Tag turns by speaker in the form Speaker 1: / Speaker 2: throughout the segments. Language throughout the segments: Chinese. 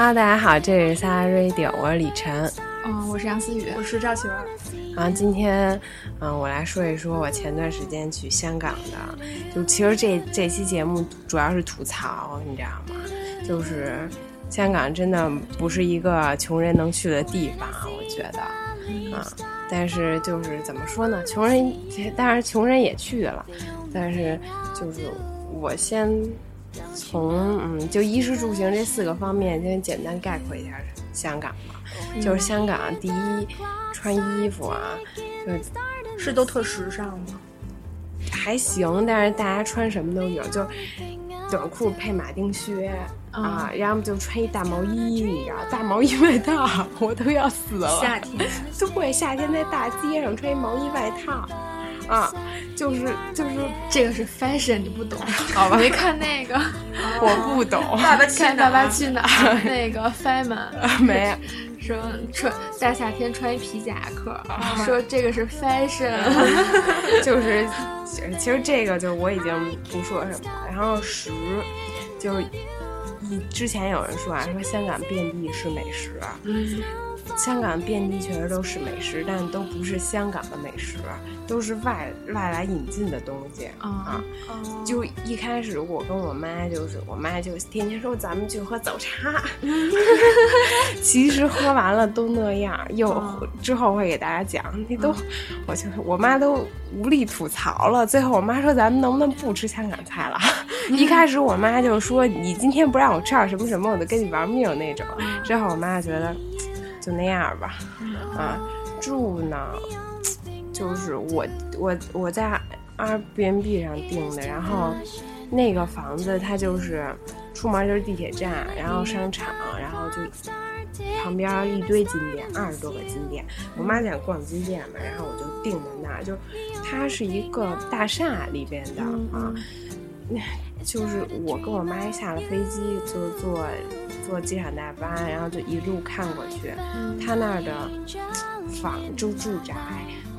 Speaker 1: Hello，大家好，这里是仨 Radio，我是李晨。
Speaker 2: 嗯，我是杨思雨，
Speaker 3: 我是赵启文。
Speaker 1: 然后今天，嗯，我来说一说我前段时间去香港的。就其实这这期节目主要是吐槽，你知道吗？就是香港真的不是一个穷人能去的地方，我觉得，啊，但是就是怎么说呢？穷人，当然穷人也去了，但是就是我先从嗯，就衣食住行这四个方面先简单概括一下香港吧。就是香港第一穿衣服啊，
Speaker 3: 就是都特时尚吗？
Speaker 1: 还行，但是大家穿什么都有，就短裤配马丁靴啊，要么就穿一大毛衣，你知道，大毛衣外套，我都要死了。
Speaker 3: 夏天，
Speaker 1: 对，夏天在大街上穿一毛衣外套。啊，就是就是
Speaker 2: 这个是 fashion，你不懂，
Speaker 1: 好吧？
Speaker 2: 没看那个，
Speaker 1: 我不懂。
Speaker 3: 爸爸去
Speaker 2: 看爸爸去哪儿？那个 fashion
Speaker 1: 没
Speaker 2: 说穿大夏天穿一皮夹克，说这个是 fashion，
Speaker 1: 就是其实这个就我已经不说什么了。然后十，就一之前有人说啊，说香港遍地是美食。
Speaker 2: 嗯。
Speaker 1: 香港遍地确实都是美食，但都不是香港的美食，都是外外来引进的东西啊。就一开始我跟我妈就是，我妈就天天说咱们去喝早茶，其实喝完了都那样。又之后会给大家讲，那都我就我妈都无力吐槽了。最后我妈说咱们能不能不吃香港菜了？一开始我妈就说你今天不让我吃点什么什么，我就跟你玩命那种。之后我妈觉得。就那样吧，啊，住呢，就是我我我在 Airbnb 上订的，然后那个房子它就是出门就是地铁站，然后商场，然后就旁边一堆金店，二十多个金店。我妈想逛金店嘛，然后我就订在那儿，就它是一个大厦里边的啊。就是我跟我妈下了飞机，就坐坐机场大巴，然后就一路看过去。他那儿的房就住宅，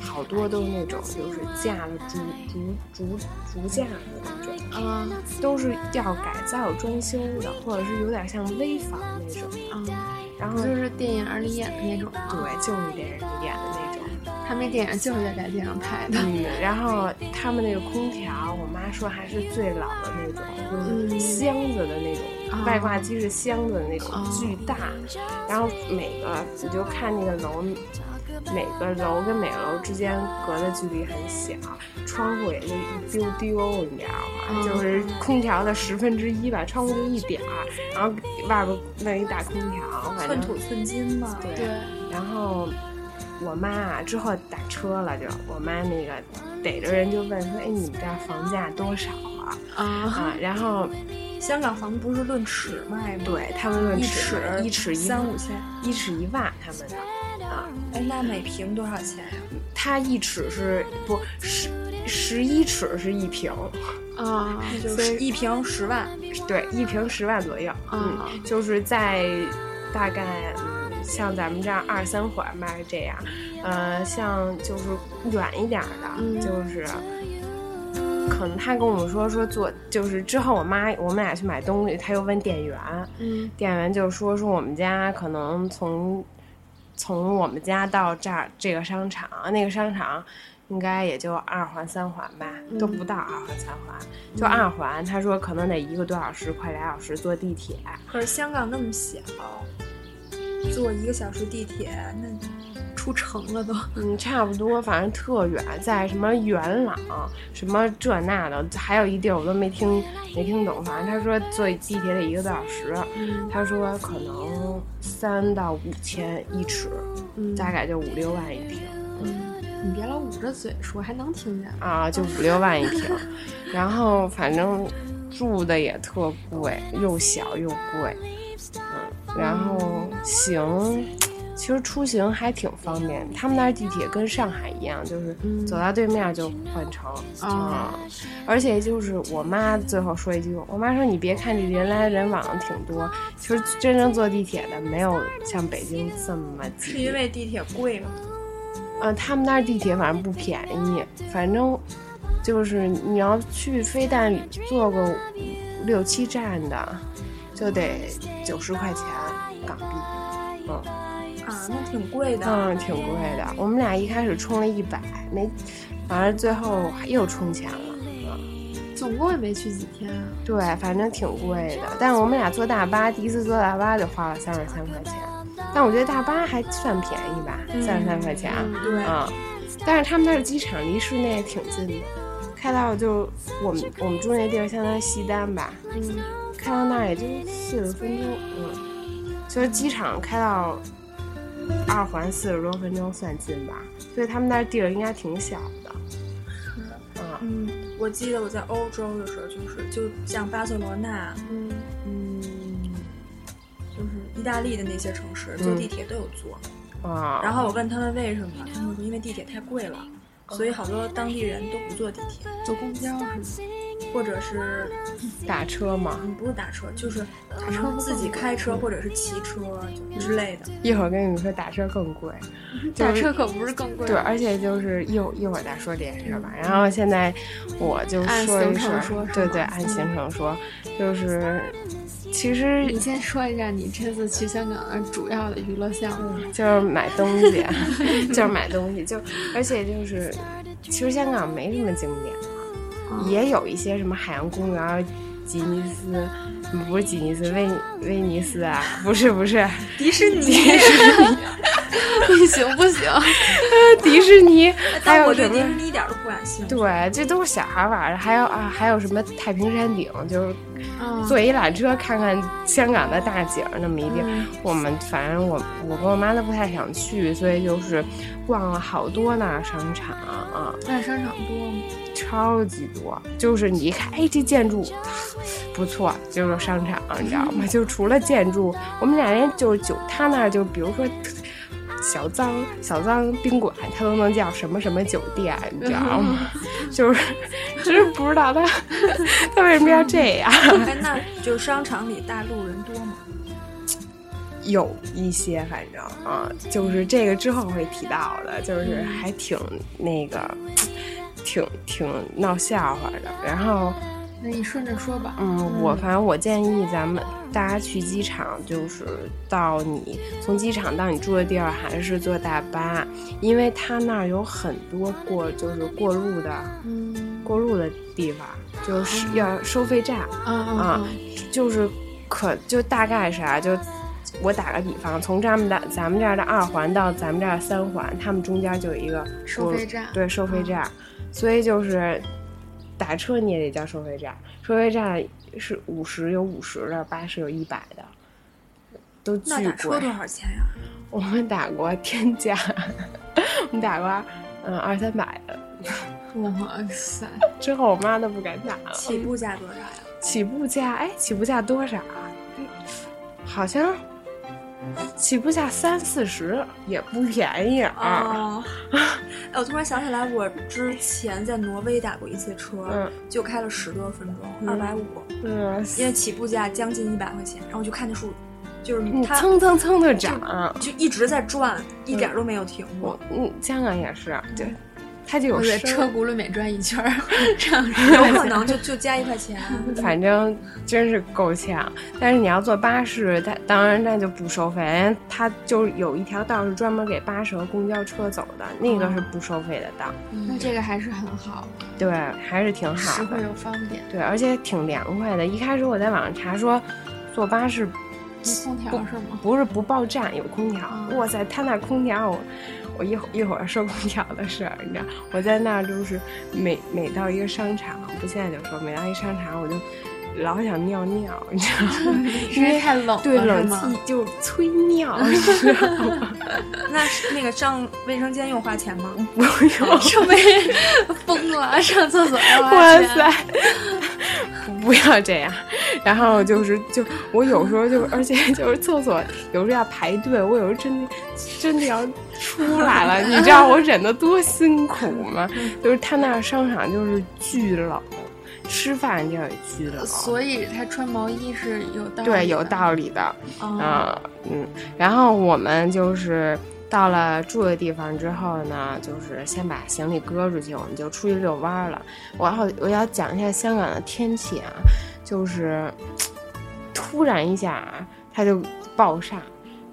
Speaker 1: 好多都是那种就是架了竹竹竹竹架的那种，
Speaker 2: 嗯，
Speaker 1: 都是要改造装修的，或者是有点像危房那种，
Speaker 2: 嗯，
Speaker 1: 然后
Speaker 2: 就是电影里演的那种，
Speaker 1: 对，就是电影里演的那种。
Speaker 2: 他们电影就是在大街上拍的。
Speaker 1: 嗯，然后他们那个空调，我妈说还是最老的那种，就是箱子的那种，外挂机是箱子的那种，巨大。然后每个你就看那个楼，每个楼跟每个楼之间隔的距离很小，窗户也就一丢丢，你知道吗？就是空调的十分之一吧，窗户就一点儿，然后外边弄一大空调，反
Speaker 3: 正寸土寸金嘛。
Speaker 1: 对，然后。我妈啊，之后打车了，就我妈那个逮着人就问说：“哎，你们这房价多少啊？”啊，然后
Speaker 3: 香港房子不是论尺卖吗？
Speaker 1: 对他们论
Speaker 3: 尺，
Speaker 1: 一尺一
Speaker 3: 三五千，
Speaker 1: 一尺一万，他们的啊。
Speaker 3: 哎，那每平多少钱呀？
Speaker 1: 它一尺是不十十一尺是一平
Speaker 2: 啊，
Speaker 3: 就是一平十万，
Speaker 1: 对，一平十万左右。嗯，就是在大概。像咱们这样二三环吧是这样，呃，像就是远一点的，就是可能他跟我们说说做，就是之后我妈我们俩去买东西，他又问店员，
Speaker 2: 嗯，
Speaker 1: 店员就说说我们家可能从从我们家到这儿这个商场，那个商场应该也就二环三环吧，都不到二环三环，就二环。他说可能得一个多小时，快俩小时坐地铁。
Speaker 3: 可是香港那么小。坐一个小时地铁，那出城了都。
Speaker 1: 嗯，差不多，反正特远，在什么元朗，什么这那的，还有一地儿我都没听没听懂。反正他说坐地铁得一个多小时，他说可能三到五千一尺，大概就五六万一平。
Speaker 2: 嗯，你别老捂着嘴说，还能听见
Speaker 1: 啊？就五六万一平，然后反正住的也特贵，又小又贵。嗯，然后行，其实出行还挺方便。他们那儿地铁跟上海一样，就是走到对面就换乘啊。而且就是我妈最后说一句，我妈说你别看这人来人往挺多，其实真正坐地铁的没有像北京这么挤。
Speaker 3: 是因为地铁贵吗？
Speaker 1: 呃，他们那儿地铁反正不便宜，反正就是你要去飞蛋坐个六七站的。就得九十块钱，
Speaker 3: 那挺贵的，
Speaker 1: 嗯，挺贵的。我们俩一开始充了一百，没，反正最后又充钱了，嗯，
Speaker 2: 总共也没去几天啊。
Speaker 1: 对，反正挺贵的。但是我们俩坐大巴，第一次坐大巴就花了三十三块钱，但我觉得大巴还算便宜吧，三十三块钱，
Speaker 3: 对，
Speaker 1: 嗯。但是他们那儿机场离市内挺近的，开到就我们我们住那地儿相当于西单吧，
Speaker 2: 嗯，
Speaker 1: 开到那儿也就四十分钟，嗯，就是机场开到二环四十多分钟算近吧，所以他们那儿地儿应该挺小的。
Speaker 3: 是，嗯，我记得我在欧洲的时候，就是就像巴塞罗那，
Speaker 2: 嗯
Speaker 3: 嗯，就是意大利的那些城市，坐地铁都有坐。
Speaker 1: 啊，
Speaker 3: 然后我问他们为什么，他们说因为地铁太贵了，所以好多当地人都不坐地铁，
Speaker 2: 坐公交是吗？
Speaker 3: 或者是
Speaker 1: 打车吗？
Speaker 3: 不是打车，就是
Speaker 2: 打车
Speaker 3: 自己开车或者是骑车之类的。
Speaker 1: 一会儿跟你们说打车更贵，
Speaker 2: 打车可不是更贵。
Speaker 1: 对，而且就是一会一会儿再说这件事吧。然后现在我就说一
Speaker 2: 说，
Speaker 1: 对对，按行程说，就是。其实
Speaker 2: 你先说一下你这次去香港的主要的娱乐项目，
Speaker 1: 就是买东西，就是买东西，就而且就是，其实香港没什么景点，也有一些什么海洋公园、吉尼斯，不是吉尼斯，威威尼斯啊，不是不是，
Speaker 3: 迪士尼，
Speaker 2: 不 行不行，
Speaker 1: 迪士尼，还有什么？
Speaker 3: 迪士尼一点都不感兴趣。
Speaker 1: 对，这都是小孩玩的，还有啊，还有什么太平山顶，就是。坐一缆车看看香港的大景那么一地，我们反正我我跟我妈都不太想去，所以就是逛了好多那商场啊。
Speaker 2: 那商场多吗？
Speaker 1: 超级多，就是你一看，哎，这建筑不错，就是商场，你知道吗？就除了建筑，我们俩人就是酒，他那儿就比如说。小脏小脏宾馆，它都能叫什么什么酒店，你知道吗？就是，真不知道他他为什么要这样。
Speaker 3: 哎，那就商场里大陆人多吗？
Speaker 1: 有一些，反正啊，就是这个之后会提到的，就是还挺那个，挺挺闹笑话的。然后。
Speaker 2: 那你顺着说吧。
Speaker 1: 嗯，我反正我建议咱们大家去机场，就是到你从机场到你住的地儿，还是坐大巴，因为他那儿有很多过就是过路的，
Speaker 2: 嗯，
Speaker 1: 过路的地方就是要收费站啊，就是可就大概是啊，就我打个比方，从咱们的咱们这儿的二环到咱们这儿三环，他们中间就有一个
Speaker 2: 收费站，
Speaker 1: 对，收费站，所以就是。打车你也得交收费站，收费站是五十有五十的，八十有一百的，都巨贵。
Speaker 3: 那打车多少钱呀？
Speaker 1: 我们打过天价，我们打过嗯二三百的。
Speaker 2: 哇塞！
Speaker 1: 之后我妈都不敢打了。
Speaker 3: 起步价多少呀？
Speaker 1: 起步价哎，起步价多少啊？好像。起步价三四十也不便宜
Speaker 3: 啊！哎，我突然想起来，我之前在挪威打过一次车，就开了十多分钟，二百五。
Speaker 1: 嗯，
Speaker 3: 因为起步价将近一百块钱，然后我就看那数，就是它
Speaker 1: 蹭蹭蹭的涨，
Speaker 3: 就一直在转，一点都没有停过。
Speaker 1: 嗯，香港也是，对。它就有
Speaker 2: 车轱辘每转一圈儿，这样
Speaker 3: 有可能就就加一块钱。
Speaker 1: 反正真是够呛。但是你要坐巴士，它当然那就不收费，它就有一条道是专门给巴士和公交车走的，那个是不收费的道。
Speaker 2: 那这个还是很好，
Speaker 1: 对，还是挺好，
Speaker 2: 实惠又方便。
Speaker 1: 对，而且挺凉快的。一开始我在网上查说，坐巴士
Speaker 2: 无空调是吗？
Speaker 1: 不是不报站，有空调。哇塞，他那空调。我一会一会儿收空调的事儿，你知道，我在那儿就是每每到一个商场，不现在就说每到一商场我就老想尿尿，你知道吗？
Speaker 2: 因为太冷，
Speaker 1: 对冷气就催尿，你知道吗？
Speaker 3: 那那个上卫生间用花钱吗？
Speaker 1: 不用，
Speaker 2: 上卫疯了，上厕所要
Speaker 1: 花钱。不要这样，然后就是就我有时候就而且就是厕所有时候要排队，我有时候真的真的要出来了，你知道我忍得多辛苦吗？就是他那商场就是巨冷，吃饭地儿也巨冷，
Speaker 2: 所以他穿毛衣是有道理
Speaker 1: 对有道理的啊嗯，然后我们就是。到了住的地方之后呢，就是先把行李搁出去，我们就出去遛弯了。我要我要讲一下香港的天气啊，就是突然一下它就暴晒，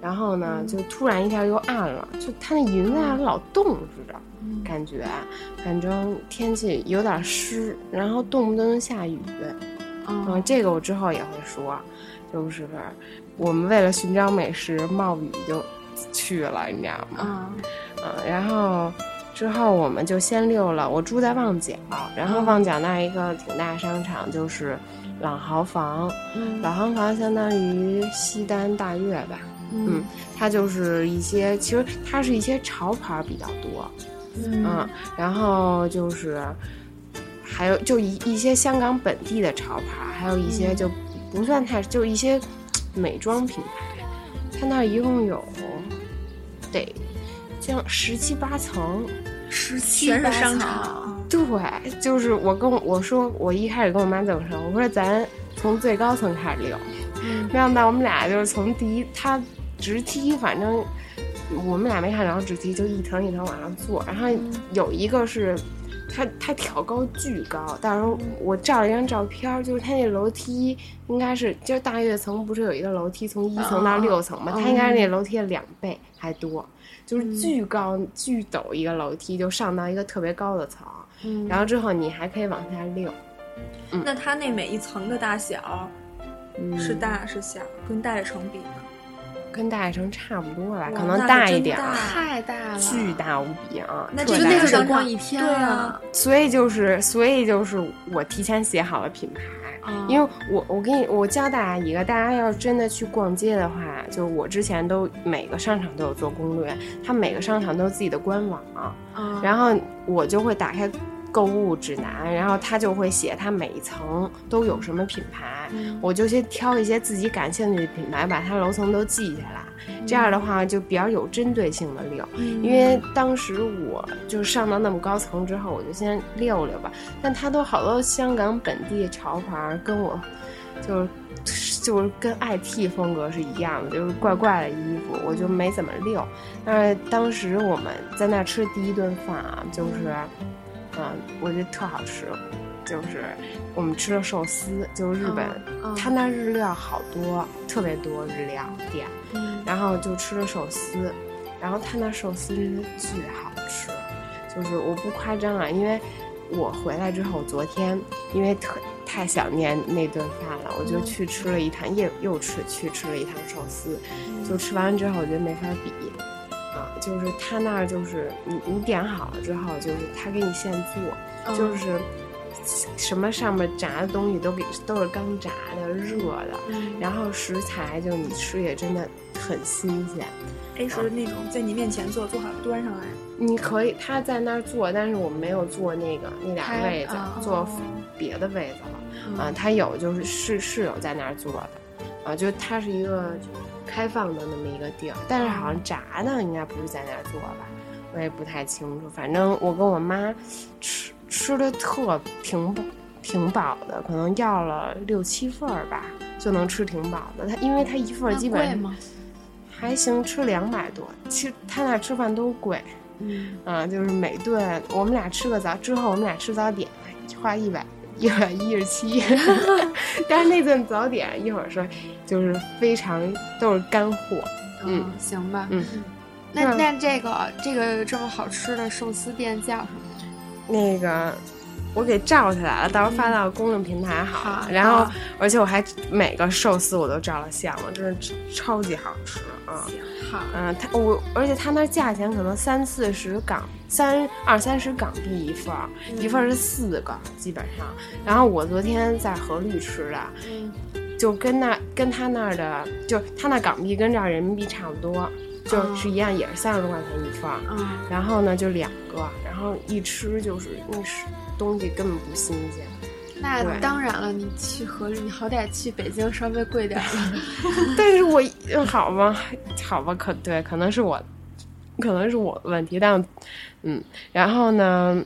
Speaker 1: 然后呢，就突然一下又暗了，就它那云在那老动似的，感觉，反正天气有点湿，然后动不动就下雨。嗯，这个我之后也会说，就是我们为了寻找美食，冒雨就去了，你知道吗？嗯，然后之后我们就先溜了。我住在旺角，然后旺角那一个挺大商场就是朗豪坊，朗豪坊相当于西单大悦吧。嗯，它就是一些，其实它是一些潮牌比较多。嗯，然后就是还有就一一些香港本地的潮牌，还有一些就不算太，就一些美妆品牌。它那一共有得将十七八层，
Speaker 3: 十七八层。
Speaker 1: 对，就是我跟我说，我一开始跟我妈怎么说？我说咱从最高层开始溜。没想到我们俩就是从第一，他直梯，反正我们俩没看着直梯，就一层一层往上坐。然后有一个是，它它挑高巨高，到时候我照了一张照片，就是它那楼梯应该是，就大悦层不是有一个楼梯从一层到六层嘛，它应该是那楼梯的两倍还多，就是巨高巨陡一个楼梯，就上到一个特别高的层。然后之后你还可以往下溜。
Speaker 3: 那它那每一层的大小？是大是小？跟大悦城比呢？
Speaker 1: 跟大悦城差不多吧，可能大一点。
Speaker 2: 太大了，
Speaker 1: 巨大无比啊！
Speaker 2: 那就那就得逛一天
Speaker 3: 啊！
Speaker 1: 所以就是，所以就是我提前写好了品牌，因为我我给你我教大家一个，大家要真的去逛街的话，就是我之前都每个商场都有做攻略，它每个商场都有自己的官网，然后我就会打开。购物指南，然后他就会写它每一层都有什么品牌，我就先挑一些自己感兴趣的品牌，把它楼层都记下来。这样的话就比较有针对性的溜。因为当时我就上到那么高层之后，我就先溜溜吧。但它都好多香港本地潮牌，跟我就是就是跟 IT 风格是一样的，就是怪怪的衣服，我就没怎么溜。但是当时我们在那吃第一顿饭啊，就是。嗯，我觉得特好吃，就是我们吃了寿司，就是日本，他那日料好多，特别多日料店，然后就吃了寿司，然后他那寿司真的巨好吃，就是我不夸张啊，因为我回来之后，昨天因为特太想念那顿饭了，我就去吃了一趟，又又吃去吃了一趟寿司，就吃完之后，我觉得没法比。就是他那儿，就是你你点好了之后，就是他给你现做，就是什么上面炸的东西都给都是刚炸的热的，然后食材就你吃也真的很新鲜。
Speaker 3: 哎，是那种在你面前做，做好端上来。
Speaker 1: 你可以他在那儿做，但是我没有做那个那俩位子，做别的位子了。啊，他有就是是是有在那儿做的，啊，就他是一个。开放的那么一个地儿，但是好像炸的应该不是在那儿做吧，我也不太清楚。反正我跟我妈吃吃的特挺饱，挺饱的，可能要了六七份儿吧，就能吃挺饱的。他因为他一份基本还行，吃两百多。其实他那吃饭都贵，嗯，就是每顿我们俩吃个早之后，我们俩吃早点花一百。一百一十七，但是那顿早点一会儿说，就是非常都是干货。嗯，
Speaker 2: 行吧。嗯，那那这个这个这么好吃的寿司店叫什么？
Speaker 1: 那个我给照下来了，到时候发到公众平台好了。然后，而且我还每个寿司我都照了相了，真是超级好吃啊。
Speaker 2: 好，
Speaker 1: 嗯，他我，而且他那价钱可能三四十港，三二三十港币一份儿，一份儿是四个基本上。然后我昨天在和绿吃的，就跟那跟他那儿的，就他那港币跟这儿人民币差不多，就是一样，也是三十多块钱一份儿。嗯，然后呢就两个，然后一吃就是那是东西根本不新鲜。
Speaker 2: 那当然了，你去和你好歹去北京稍微贵点儿，
Speaker 1: 但是我好吧，好吧，可对，可能是我，可能是我的问题，但嗯，然后呢，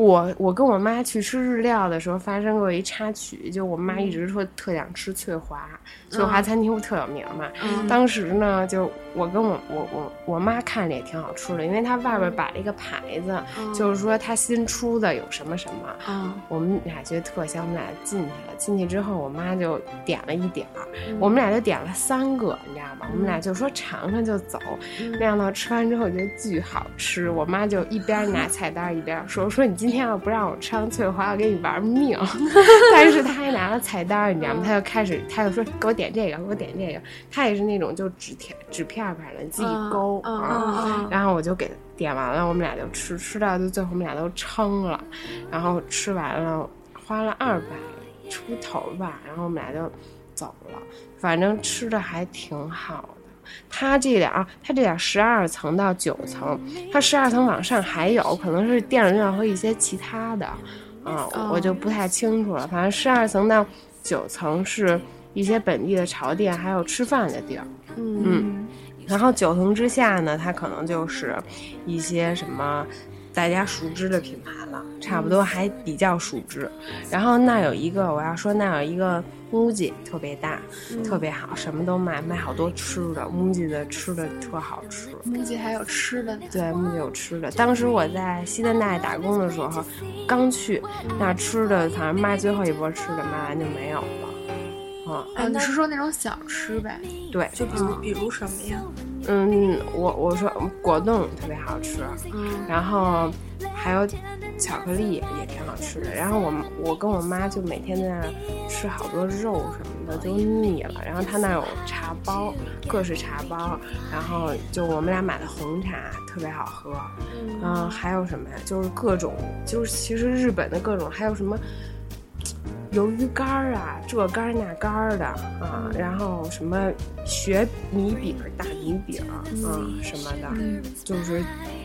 Speaker 1: 我我跟我妈去吃日料的时候，发生过一插曲，就我妈一直说特想吃翠华，翠华餐厅不特有名嘛。当时呢，就我跟我我我我妈看着也挺好吃的，因为它外边摆了一个牌子，就是说它新出的有什么什么。我们俩觉得特香，我们俩进去了。进去之后，我妈就点了一点儿，我们俩就点了三个，你知道吗？我们俩就说尝尝就走。没想到吃完之后觉得巨好吃，我妈就一边拿菜单一边说说你今天要不让我吃翠花，我跟你玩命。但是他还拿了菜单，你知道吗？他就开始，他就说给我点这个，给我点这个。他也是那种就纸片纸片片的，自己勾啊。然后我就给点完了，我们俩就吃，吃到就最后我们俩都撑了。然后吃完了，花了二百。出头吧，然后我们俩就走了。反正吃的还挺好的。它这点啊，它这点十二层到九层，它十二层往上还有可能是电影院和一些其他的，啊，我就不太清楚了。反正十二层到九层是一些本地的潮店，还有吃饭的地儿。嗯，然后九层之下呢，它可能就是一些什么。大家熟知的品牌了，差不多还比较熟知。然后那有一个，我要说那有一个 MUJI 特别大，特别好，什么都卖，卖好多吃的。MUJI 的吃的特好吃。
Speaker 2: MUJI 还有吃的呢？
Speaker 1: 对，MUJI 有吃的。当时我在西单大打工的时候，刚去那吃的，反正卖最后一波吃的，卖完就没有了。
Speaker 2: 啊，你是说那种小吃呗？
Speaker 1: 对，
Speaker 3: 就比如比如什么呀？
Speaker 1: 嗯，我我说果冻特别好吃，嗯，然后还有巧克力也挺好吃的。然后我我跟我妈就每天在那吃好多肉什么的，都腻了。然后她那有茶包，各式茶包。然后就我们俩买的红茶特别好喝，嗯，还有什么呀？就是各种，就是其实日本的各种，还有什么。鱿鱼干儿啊，这干儿那干儿的啊，然后什么雪米饼、大米饼啊什么的，就是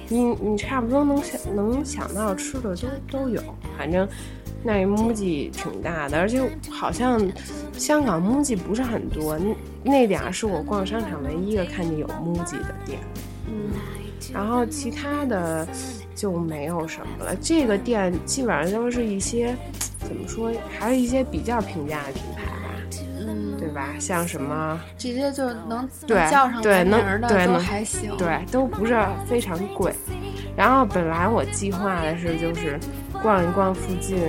Speaker 1: 你你差不多能想能想到吃的都都有。反正那 MUJI 挺大的，而且好像香港 MUJI 不是很多，那那点是我逛商场唯一一个看见有 MUJI 的店。嗯，然后其他的就没有什么了。这个店基本上都是一些。怎么说？还是一些比较平价的品牌吧，嗯，对吧？像什么
Speaker 2: 直接就能
Speaker 1: 对
Speaker 2: 叫上
Speaker 1: 对能对
Speaker 2: 都还行，
Speaker 1: 对都不是非常贵。然后本来我计划的是就是逛一逛附近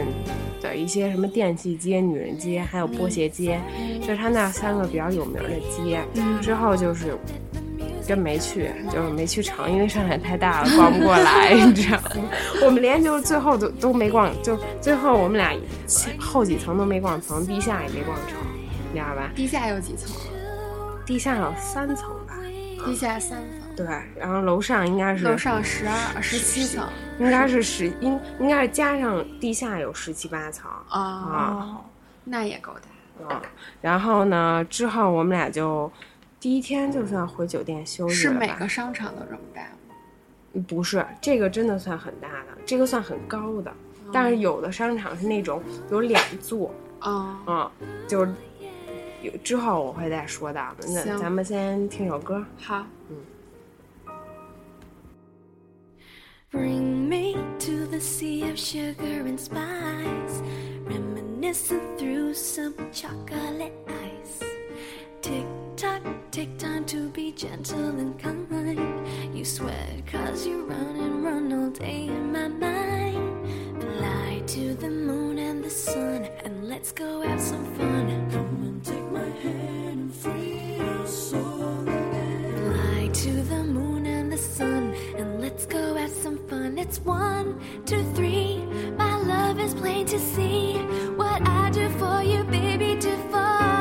Speaker 1: 的一些什么电器街、女人街，还有波鞋街，就是他那三个比较有名的街。之后就是。真没去，就是没去成，因为上海太大了，逛不过来，你知道吗？我们连就是最后都都没逛，就最后我们俩后几层都没逛成，地下也没逛成，你知道吧？
Speaker 2: 地下有几层？
Speaker 1: 地下有三层吧？
Speaker 2: 地下三层。
Speaker 1: 对，然后楼上应该是
Speaker 2: 楼上十二、十七层，
Speaker 1: 应该是十应应该是加上地下有十七八层
Speaker 2: 啊，那也够
Speaker 1: 大嗯。然后呢，之后我们俩就。第一天就算回酒店休息
Speaker 2: 是每个商场都这么大
Speaker 1: 吗？不是，这个真的算很大的，这个算很高的。但是有的商场是那种有两座啊，嗯，就是有之后我会再说到的。那咱们先听首歌。
Speaker 2: 好，
Speaker 1: 嗯。Talk, take time to be gentle and kind. You sweat cause you run and run all day in my mind. Fly to the moon and the sun and let's go have some fun. Come and take my hand and free your soul. Fly to the moon and the sun and let's go have some fun. It's one, two, three. My love is plain to see. What I do for you, baby, do for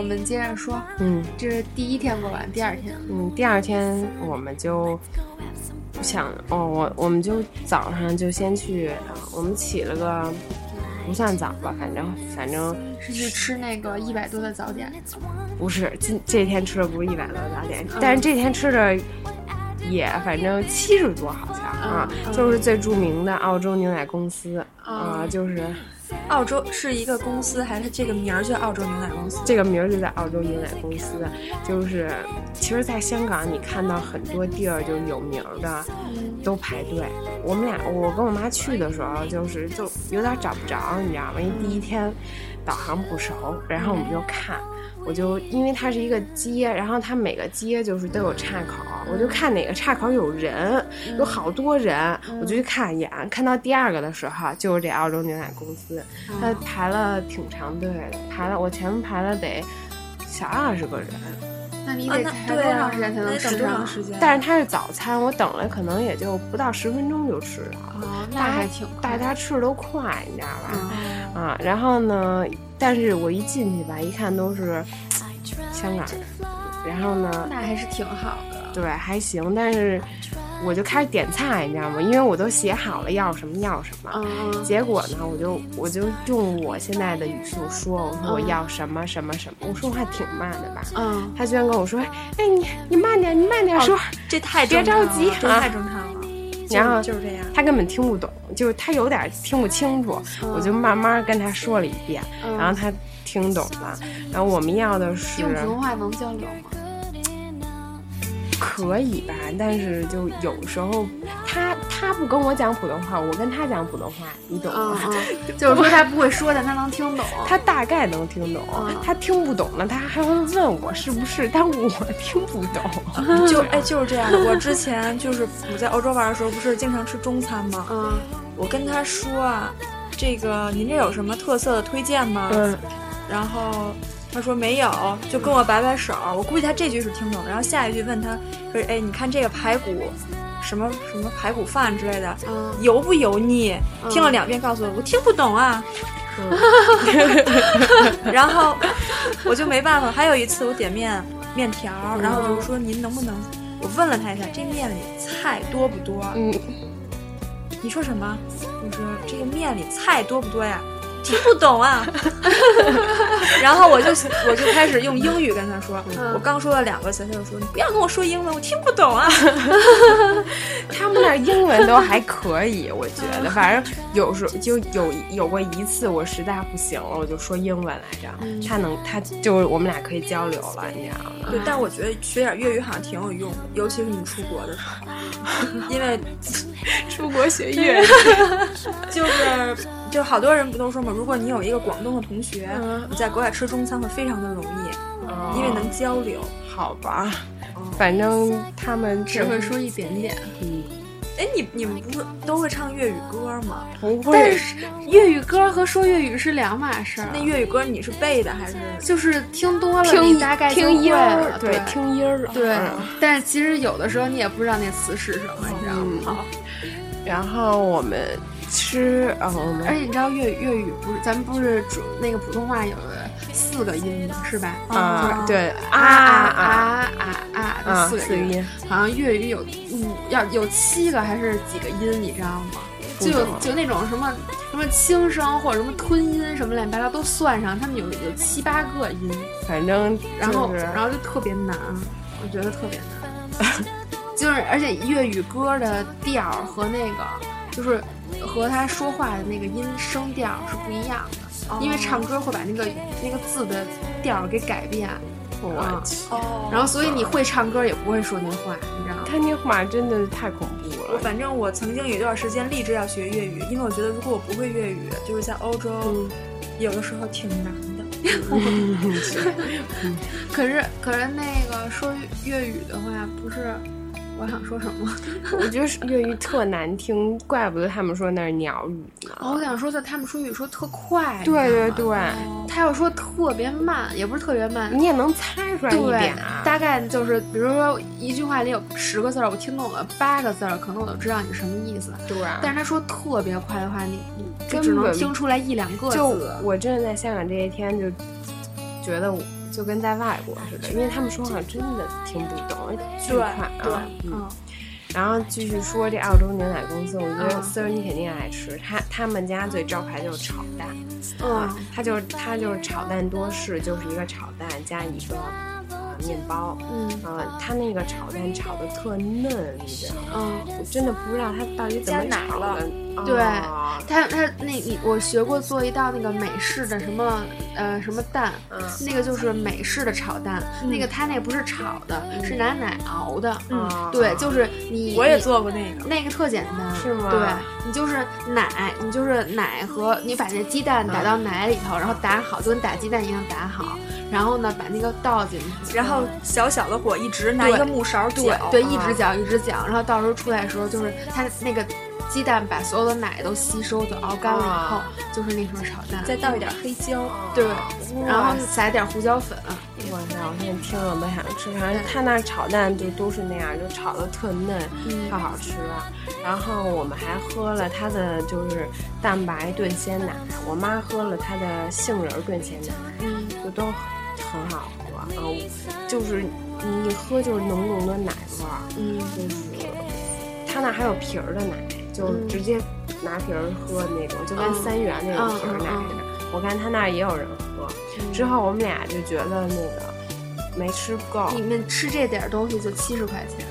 Speaker 2: 我们接着说。
Speaker 1: 嗯，
Speaker 2: 这是第一天过完，第二天，
Speaker 1: 嗯，第二天我们就想，哦，我我们就早上就先去啊，我们起了个不算早吧，反正反正
Speaker 2: 是去吃那个一百多的早点。
Speaker 1: 不是，今这天吃的不是一百多的早点，但是这天吃的也反正七十多，好像啊，就是最著名的澳洲牛奶公司啊，就是。
Speaker 3: 澳洲是一个公司，还是这个名儿叫澳洲牛奶公司？
Speaker 1: 这个名儿就在澳洲牛奶公司，就是其实，在香港你看到很多地儿就有名的，都排队。我们俩，我跟我妈去的时候，就是就有点找不着，你知道吗？因为第一天导航不熟，然后我们就看。我就因为它是一个街，然后它每个街就是都有岔口，我就看哪个岔口有人，有好多人，我就去看一眼。看到第二个的时候，就是这澳洲牛奶公司，它排了挺长队的，排了我前面排了得小二十个人。
Speaker 2: 那你得排多长时间才能
Speaker 3: 等多长时间？
Speaker 1: 但是它是早餐，我等了可能也就不到十分钟就吃了。
Speaker 2: 哦，那还挺
Speaker 1: 大家吃的都快，你知道吧？啊，然后呢？但是我一进去吧，一看都是香港人，然后呢，
Speaker 2: 那还是挺好的，
Speaker 1: 对，还行。但是我就开始点菜，你知道吗？因为我都写好了要什么要什么。
Speaker 2: 嗯。
Speaker 1: 结果呢，我就我就用我现在的语速说，我说我要什么什么什么。我说话挺慢的吧？
Speaker 2: 嗯。
Speaker 1: 他居然跟我说：“哎，你你慢点，你慢点说，
Speaker 3: 这太
Speaker 1: 别着急
Speaker 3: 啊，太正常了。”
Speaker 1: 然后
Speaker 3: 就是这样，
Speaker 1: 他根本听不懂，就是他有点听不清楚，我就慢慢跟他说了一遍，然后他听懂了。然后我们要的是
Speaker 2: 用普通话能交流吗？
Speaker 1: 可以吧，但是就有时候他他不跟我讲普通话，我跟他讲普通话，你懂吗？
Speaker 2: 就是说他不会说，但他能听懂，
Speaker 1: 他大概能听懂。他听不懂了，他还会问我是不是，但我听不懂。
Speaker 3: 就哎，就是这样的。我之前就是我在欧洲玩的时候，不是经常吃中餐吗？
Speaker 2: 嗯，
Speaker 3: 我跟他说啊，这个您这有什么特色的推荐吗？
Speaker 1: 嗯，
Speaker 3: 然后。他说没有，就跟我摆摆手。我估计他这句是听懂的，然后下一句问他说：“哎，你看这个排骨，什么什么排骨饭之类的，油不油腻？”听了两遍，告诉我我听不懂啊。然后我就没办法。还有一次我点面面条，然后就是说您能不能？我问了他一下，这面里菜多不多？
Speaker 1: 嗯，
Speaker 3: 你说什么？我说这个面里菜多不多呀？听不懂啊，然后我就我就开始用英语跟他说，我刚说了两个词，他就说你不要跟我说英文，我听不懂啊。
Speaker 1: 他们那英文都还可以，我觉得，反正有时候就有有过一次我实在不行了，我就说英文来着，他能他就是我们俩可以交流了，你知道吗？
Speaker 3: 对，但我觉得学点粤语好像挺有用，尤其是你出国的时候，因为
Speaker 1: 出国学粤语
Speaker 3: 就是。就好多人不都说嘛，如果你有一个广东的同学，你在国外吃中餐会非常的容易，因为能交流。
Speaker 1: 好吧，反正他们
Speaker 2: 只会说一点点。
Speaker 1: 嗯，
Speaker 3: 哎，你你们不是都会唱粤语歌吗？
Speaker 1: 不会。
Speaker 2: 但是粤语歌和说粤语是两码事儿。
Speaker 3: 那粤语歌你是背的还是？
Speaker 2: 就是听多了，
Speaker 1: 听
Speaker 2: 大概
Speaker 1: 听音
Speaker 2: 儿，
Speaker 1: 对，听音儿。
Speaker 2: 对，但是其实有的时候你也不知道那词是什么，你知道吗？
Speaker 1: 好，然后我们。吃啊，
Speaker 2: 而且你知道粤粤语不是咱们不是主那个普通话有四个音吗？是吧？
Speaker 1: 啊，对
Speaker 2: 啊啊啊啊
Speaker 1: 啊，
Speaker 2: 四个音，好像粤语有五要有七个还是几个音，你知道吗？就就那种什么什么轻声或者什么吞音什么乱七八糟都算上，他们有有七八个音，
Speaker 1: 反正
Speaker 2: 然后然后就特别难，我觉得特别难，就是而且粤语歌的调和那个就是。和他说话的那个音声调是不一样的，因为唱歌会把那个那个字的调给改变。
Speaker 1: 我去，
Speaker 2: 然后所以你会唱歌也不会说那话，你知道吗？
Speaker 1: 他那话真的是太恐怖了。
Speaker 3: 反正我曾经有一段时间立志要学粤语，因为我觉得如果我不会粤语，就是在欧洲有的时候挺难的。
Speaker 2: 可是可是那个说粤语的话不是。我想说什么？
Speaker 1: 我觉得粤语特难听，怪不得他们说那是鸟语呢。
Speaker 2: 我想说的，他们说粤语说特快。
Speaker 1: 对对对，
Speaker 2: 他要说特别慢，也不是特别慢，
Speaker 1: 你也能猜出来一点。
Speaker 2: 啊大概就是，比如说一句话里有十个字儿，我听懂了八个字儿，可能我就知道你什么意思。
Speaker 1: 对。
Speaker 2: 但是他说特别快的话，你你只能听出来一两个字。
Speaker 1: 就我真的在香港这些天，就觉得就跟在外国似的，因为他们说话真的听不懂，巨快啊，嗯。然后继续说这澳洲牛奶公司，我觉得思儿你肯定爱吃，他他们家最招牌就是炒蛋，嗯，他就他就是炒蛋多士，就是一个炒蛋加一个。面包，嗯，啊，他那个炒蛋炒的特嫩，你知道吗？嗯，我真的不知道他到底怎么炒的。
Speaker 2: 对，他他那你我学过做一道那个美式的什么呃什么蛋，那个就是美式的炒蛋，那个他那不是炒的，是拿奶熬的。嗯，对，就是你
Speaker 3: 我也做过那个，
Speaker 2: 那个特简单，
Speaker 1: 是吗？
Speaker 2: 对，你就是奶，你就是奶和你把那鸡蛋打到奶里头，然后打好，就跟打鸡蛋一样打好。然后呢，把那个倒进去，
Speaker 3: 然后小小的火一直拿一个木勺
Speaker 2: 搅，对，一直搅一直搅，然后到时候出来的时候，就是它那个鸡蛋把所有的奶都吸收，就熬干了以后，就是那种炒蛋。
Speaker 3: 再倒一点黑椒，
Speaker 2: 对，然后撒点胡椒粉。
Speaker 1: 哇塞，我现在听了都想吃。反正他那炒蛋就都是那样，就炒的特嫩，特好吃。然后我们还喝了他的就是蛋白炖鲜奶，我妈喝了他的杏仁炖鲜奶，嗯，就都。很好喝啊，就是你一喝就是浓浓的奶味儿，嗯，就是他那还有皮儿的奶，就直接拿瓶儿喝那种，就跟三元那种瓶儿奶似的。我看他那儿也有人喝，之后我们俩就觉得那个没吃够。
Speaker 2: 你们吃这点东西就七十块钱，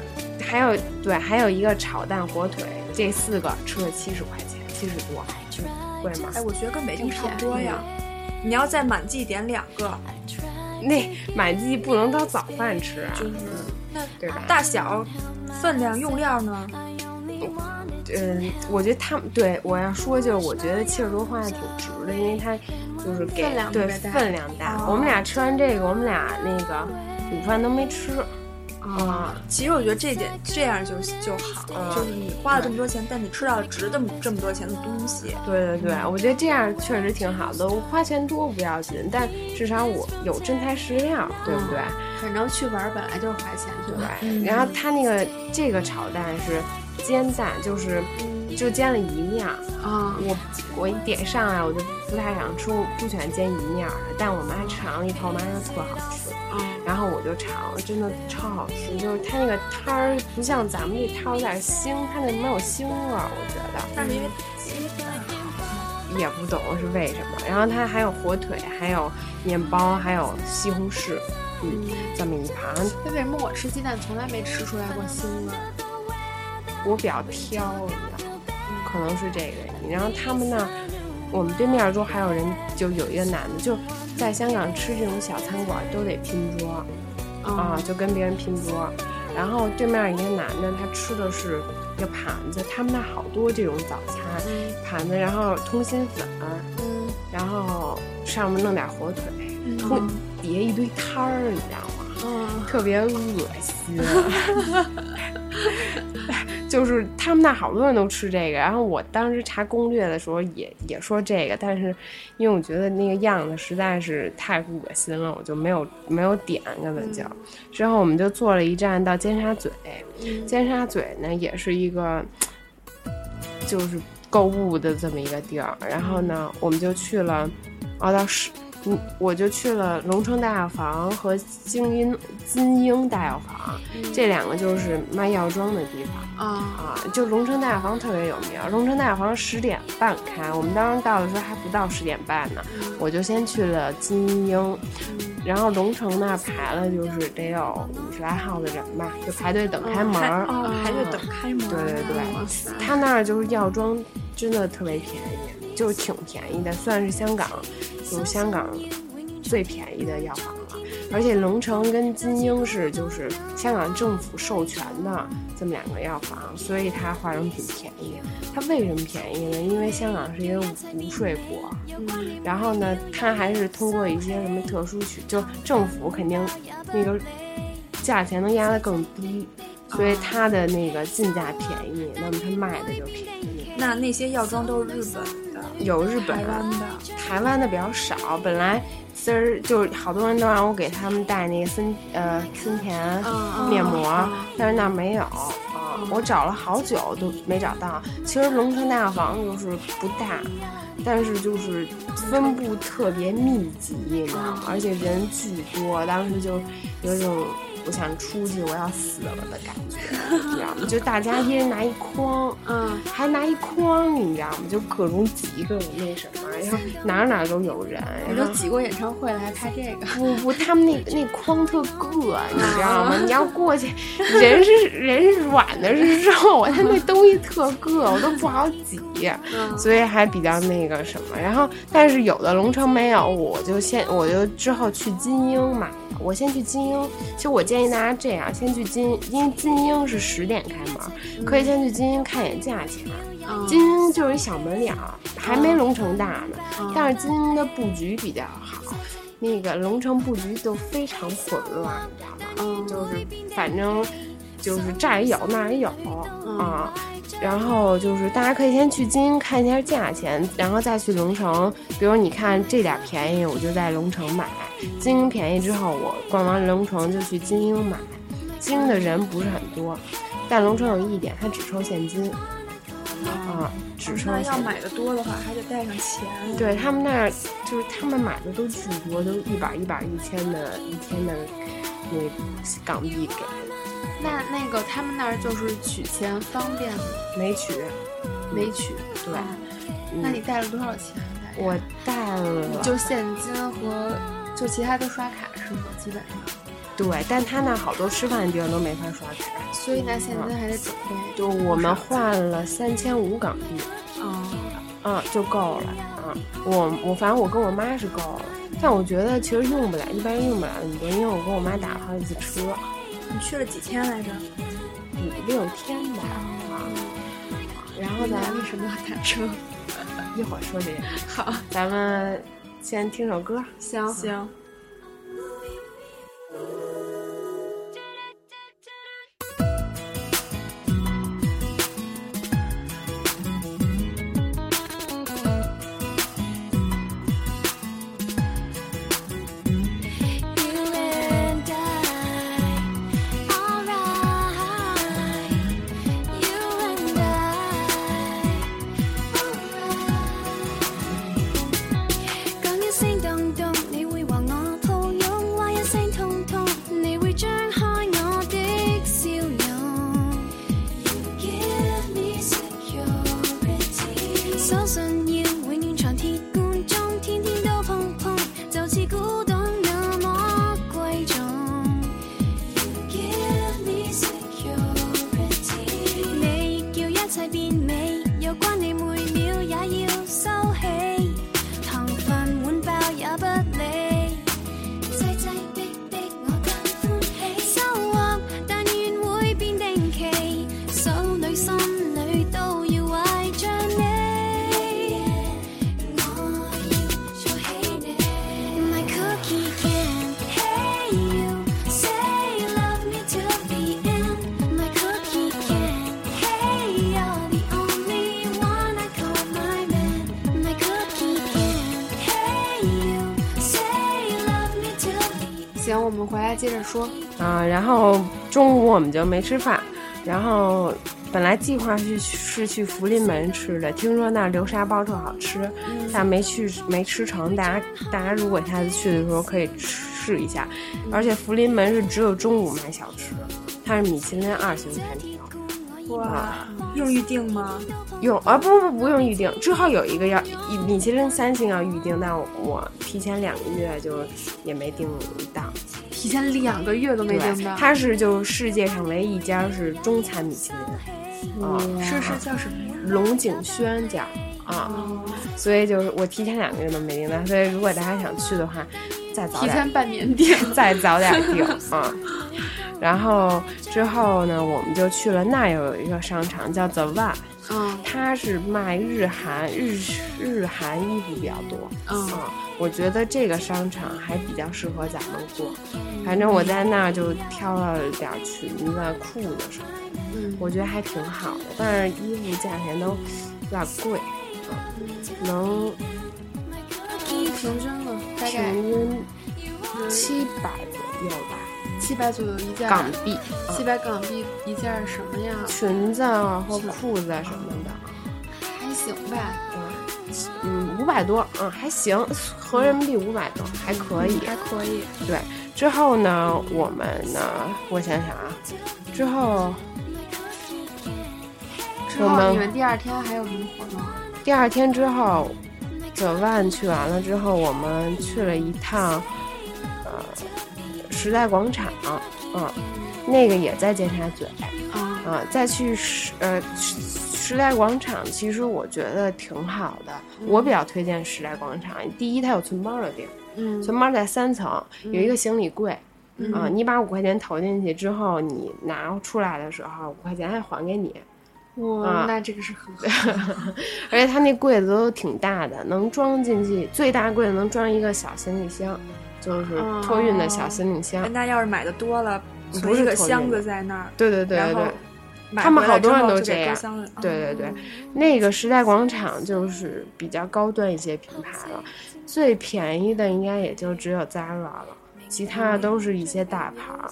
Speaker 1: 还有对，还有一个炒蛋火腿，这四个吃了七十块钱，七十多，就贵吗？
Speaker 3: 哎，我觉得跟北京差不多呀。你要在满记点两个。
Speaker 1: 那满记不能当早饭吃啊，
Speaker 3: 就是
Speaker 1: 对吧？
Speaker 3: 大小、分量、用料呢？
Speaker 1: 嗯，我觉得他们对我要说，就是我觉得七十多花的挺值的，因为它就是给对分量大。我们俩吃完这个，我们俩那个午饭都没吃。
Speaker 3: 啊，其实我觉得这点这样就就好，就是你花了这么多钱，但你吃到值这么这么多钱的东西。
Speaker 1: 对对对，我觉得这样确实挺好的。我花钱多不要紧，但至少我有真材实料，对不对？
Speaker 2: 反正去玩本来就是花钱，
Speaker 1: 对吧？然后他那个这个炒蛋是煎蛋，就是就煎了一面啊。我我一点上来我就不太想吃，不喜欢煎一面的。但我妈尝了一口，我妈说特好吃。然后我就尝，真的超好吃，就是它那个摊儿不像咱们这汤有点腥，它那没有腥味儿，我觉得。
Speaker 3: 但是因为鸡蛋好，
Speaker 1: 也不懂是为什么。然后它还有火腿，还有面包，还有西红柿，嗯，这么一盘。
Speaker 2: 那为什么我吃鸡蛋从来没吃出来过腥味儿？
Speaker 1: 我比较挑，你知道吗？可能是这个原因。然后他们那儿，我们对面桌还有人，就有一个男的就。在香港吃这种小餐馆都得拼桌，啊，就跟别人拼桌。然后对面一个男的，他吃的是一个盘子，他们那好多这种早餐盘子，然后通心粉，嗯，然后上面弄点火腿，通底下一堆摊儿，你知道吗？嗯，特别恶心。就是他们那好多人都吃这个，然后我当时查攻略的时候也也说这个，但是因为我觉得那个样子实在是太恶心了，我就没有没有点，根本就。之后我们就坐了一站到尖沙咀，尖沙咀呢也是一个就是购物的这么一个地儿，然后呢我们就去了，哦到十。嗯，我就去了龙城大药房和精英金鹰大药房，这两个就是卖药妆的地方啊啊！就龙城大药房特别有名，龙城大药房十点半开，我们当时到的时候还不到十点半呢，我就先去了金鹰，然后龙城那排了就是得有五十来号的人吧，就排队等开门
Speaker 3: 排队等开门。
Speaker 1: 对对对，他那儿就是药妆真的特别便宜。就挺便宜的，算是香港，就是香港最便宜的药房了。而且龙城跟金鹰是就是香港政府授权的这么两个药房，所以它化妆品便宜。它为什么便宜呢？因为香港是一个无税国，然后呢，它还是通过一些什么特殊渠，就政府肯定那个价钱能压得更低，所以它的那个进价便宜，那么它卖的就便宜。
Speaker 3: 那那些药妆都是日本的。
Speaker 1: 有日本
Speaker 3: 的，
Speaker 1: 台湾的比较少。本来丝儿就是好多人都让我给他们带那个森呃森田面膜，但是那没有啊。我找了好久都没找到。其实龙城大药房就是不大，但是就是分布特别密集，你知道吗？而且人巨多，当时就有种。我想出去，我要死了的感觉，你知道吗？就大家一人拿一筐，嗯，还拿一筐，你知道吗？就各种挤，各种那什么，然后 哪哪都有人。
Speaker 2: 我都挤过演唱会了还拍这个？
Speaker 1: 不不，他们那 那筐特硌，你知道吗？你要过去，人是人是软的，是肉，他那东西特硌，我都不好挤，所以还比较那个什么。然后，但是有的龙城没有，我就先我就之后去金鹰买。我先去金鹰，其实我建议大家这样，先去金，因为金鹰是十点开门，可以先去金鹰看一眼价钱。金鹰就是一小门脸儿，还没龙城大呢，但是金鹰的布局比较好，那个龙城布局都非常混乱，你知道吗？嗯，就是反正就是这儿也有那儿也有啊。然后就是大家可以先去金鹰看一下价钱，然后再去龙城。比如你看这点便宜，我就在龙城买；金鹰便宜之后，我逛完龙城就去金鹰买。金鹰的人不是很多，但龙城有一点，它只抽现金。啊，只抽。
Speaker 4: 那要买的多的话，还得带上钱。
Speaker 1: 对他们那儿，就是他们买的都巨多，都一百、一百、一千的，一千的那港币给。
Speaker 2: 那那个他们那儿就是取钱方便吗？
Speaker 1: 没取，
Speaker 2: 没取。
Speaker 1: 对，
Speaker 2: 那你带了多少钱？
Speaker 1: 我带了
Speaker 2: 就现金和就其他都刷卡是吗？基本上。
Speaker 1: 对，但他那好多吃饭的地方都没法刷卡，
Speaker 2: 所以那现金还得准备。
Speaker 1: 就我们换了三千五港币，
Speaker 2: 嗯，
Speaker 1: 嗯，就够了。嗯，我我反正我跟我妈是够了，但我觉得其实用不了，一般用不了那么多，因为我跟我妈打了好几次车。
Speaker 4: 你去了几天来着？
Speaker 1: 五六天吧。啊，然后咱
Speaker 2: 为什么要打车？
Speaker 1: 一会儿说这个。
Speaker 2: 好，
Speaker 1: 咱们先听首歌。
Speaker 2: 行
Speaker 4: 行。
Speaker 2: 接着说
Speaker 1: 啊，然后中午我们就没吃饭，然后本来计划是是去福临门吃的，听说那流沙包特好吃，但没去没吃成。大家大家如果下次去的时候可以试一下，而且福临门是只有中午卖小吃，它是米其林二星餐厅。
Speaker 4: 哇，用预定吗？
Speaker 1: 用啊，不不不用预定，之后有一个要米其林三星要预定，但我提前两个月就也没订到。
Speaker 2: 提前两个月都没订到，
Speaker 1: 它是就世界上唯一一家是中餐米其
Speaker 2: 林，啊，是是叫什么呀？
Speaker 1: 龙井轩家。啊，所以就是我提前两个月都没订到，所以如果大家想去的话，再早
Speaker 2: 提前半年订，
Speaker 1: 再早点订啊。然后之后呢，我们就去了那有一个商场叫 The One，
Speaker 2: 嗯，
Speaker 1: 它是卖日韩日日韩衣服比较多，
Speaker 2: 嗯，
Speaker 1: 我觉得这个商场还比较适合咱们逛。反正我在那儿就挑了点裙子、裤子什么的，嗯，我觉得还挺好的。但是衣服价钱都有点贵，能
Speaker 2: 平均呢？大概
Speaker 1: 平均七百左右吧。
Speaker 2: 七百左右一件
Speaker 1: 港币，
Speaker 2: 七百港币一件什么呀？
Speaker 1: 裙子啊或裤子什么的，
Speaker 2: 还行呗。
Speaker 1: 嗯，五百多，嗯，还行，合人民币五百多，还可以，
Speaker 2: 还可以。
Speaker 1: 对，之后呢，我们呢，我想想啊，之后，
Speaker 2: 之后你们第二天还有什么活动？
Speaker 1: 第二天之后，九万去完了之后，我们去了一趟，呃，时代广场，嗯，那个也在尖沙咀，啊，再去时，呃。时代广场其实我觉得挺好的，我比较推荐时代广场。第一，它有存包的地儿，
Speaker 2: 嗯，
Speaker 1: 存包在三层，有一个行李柜，啊，你把五块钱投进去之后，你拿出来的时候，五块钱还还给你。
Speaker 2: 哇，那这个是很好。
Speaker 1: 而且它那柜子都挺大的，能装进去，最大柜子能装一个小行李箱，就是托运的小行李箱。
Speaker 3: 那要是买的多了，不是个箱子在那儿。
Speaker 1: 对对对对。他们好多人都这样，对对对，那个时代广场就是比较高端一些品牌了，最便宜的应该也就只有 Zara 了，其他的都是一些大牌儿，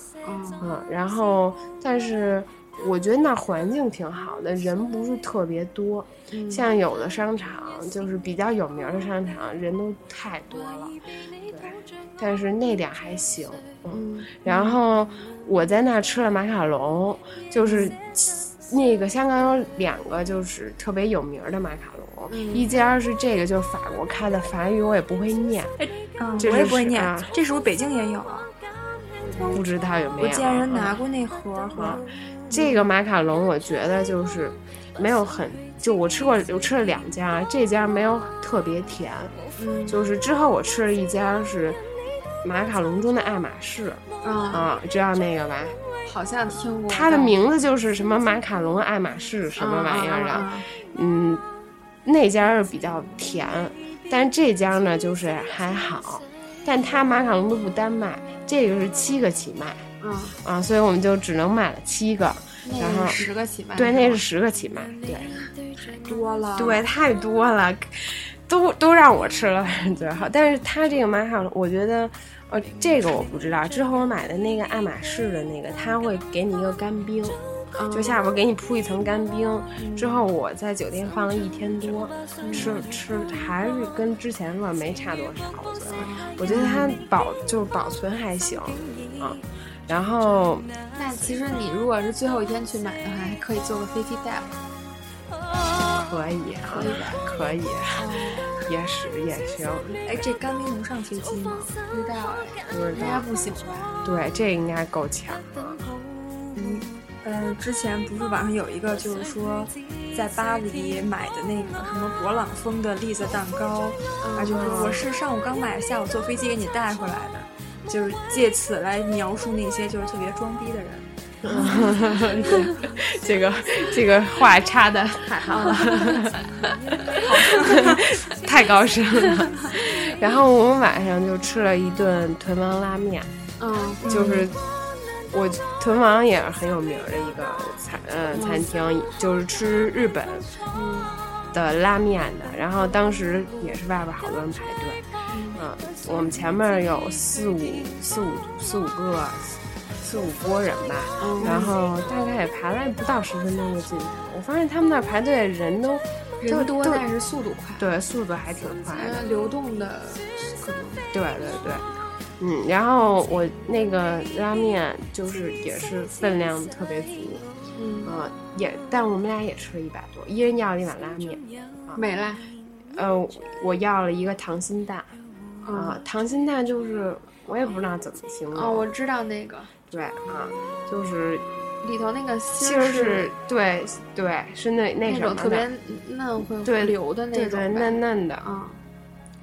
Speaker 1: 嗯，然后但是我觉得那环境挺好的，人不是特别多，像有的商场就是比较有名的商场，人都太多了，对，但是那点还行，嗯，然后。我在那儿吃了马卡龙，就是那个香港有两个就是特别有名的马卡龙，一家是这个就是法国开的，法语我也不会念，
Speaker 3: 嗯，我也不会念，这是不是北京也有？
Speaker 1: 不知道有没有？
Speaker 3: 我见人拿过那盒盒。
Speaker 1: 这个马卡龙我觉得就是没有很，就我吃过，我吃了两家，这家没有特别甜，
Speaker 2: 嗯，
Speaker 1: 就是之后我吃了一家是。马卡龙中的爱马仕，啊，知道那个吧？
Speaker 2: 好像听过。
Speaker 1: 它的名字就是什么马卡龙爱马仕什么玩意儿的，嗯，那家是比较甜，但这家呢就是还好，但它马卡龙都不单卖，这个是七个起卖，
Speaker 2: 嗯
Speaker 1: 啊，所以我们就只能买了七个，然后
Speaker 2: 十个起卖，
Speaker 1: 对，那是十个起卖，对，太
Speaker 2: 多了，
Speaker 1: 对，太多了，都都让我吃了 最好，但是它这个马卡龙，我觉得。呃，这个我不知道。之后我买的那个爱马仕的那个，他会给你一个干冰，就下边给你铺一层干冰。之后我在酒店放了一天多，吃吃还是跟之前味没差多少。我觉得，我觉得它保就是保存还行，啊。然后，
Speaker 2: 那其实你如果是最后一天去买的话，还可以坐个飞机带
Speaker 1: 可以，可以，可以。也是也行，
Speaker 3: 哎，这干冰能上飞机吗？
Speaker 2: 不知道，
Speaker 1: 不知道，
Speaker 2: 应该不行吧？
Speaker 1: 对，这应该够呛。
Speaker 3: 嗯，呃，之前不是网上有一个，就是说在巴黎买的那个什么勃朗峰的栗子蛋糕，啊，就是我是上午刚买，下午坐飞机给你带回来的，就是借此来描述那些就是特别装逼的人。
Speaker 1: 这个这个话插的
Speaker 2: 太好了，
Speaker 1: 太高深了。然后我们晚上就吃了一顿豚王拉面，
Speaker 2: 嗯，
Speaker 1: 就是我豚王也是很有名的一个餐，呃，餐厅，就是吃日本的拉面的。然后当时也是外边好多人排队，嗯，我们前面有四五四五四五个。四五波人吧，然后大概也排了不到十分钟就进去了。我发现他们那排队人都
Speaker 2: 人多，但是速度快，
Speaker 1: 对，速度还挺快的。
Speaker 2: 流动的可能
Speaker 1: 对对对，嗯，然后我那个拉面就是也是分量特别足，
Speaker 2: 嗯，
Speaker 1: 也但我们俩也吃了一百多，一人要了一碗拉面，
Speaker 2: 没了。
Speaker 1: 呃，我要了一个溏心蛋，啊，溏心蛋就是我也不知道怎么形容。哦，
Speaker 2: 我知道那个。
Speaker 1: 对啊，就是
Speaker 2: 里头那个
Speaker 1: 芯是，对对，是那
Speaker 2: 那
Speaker 1: 种
Speaker 2: 特别嫩会对流的那
Speaker 1: 种，嫩嫩的
Speaker 2: 啊，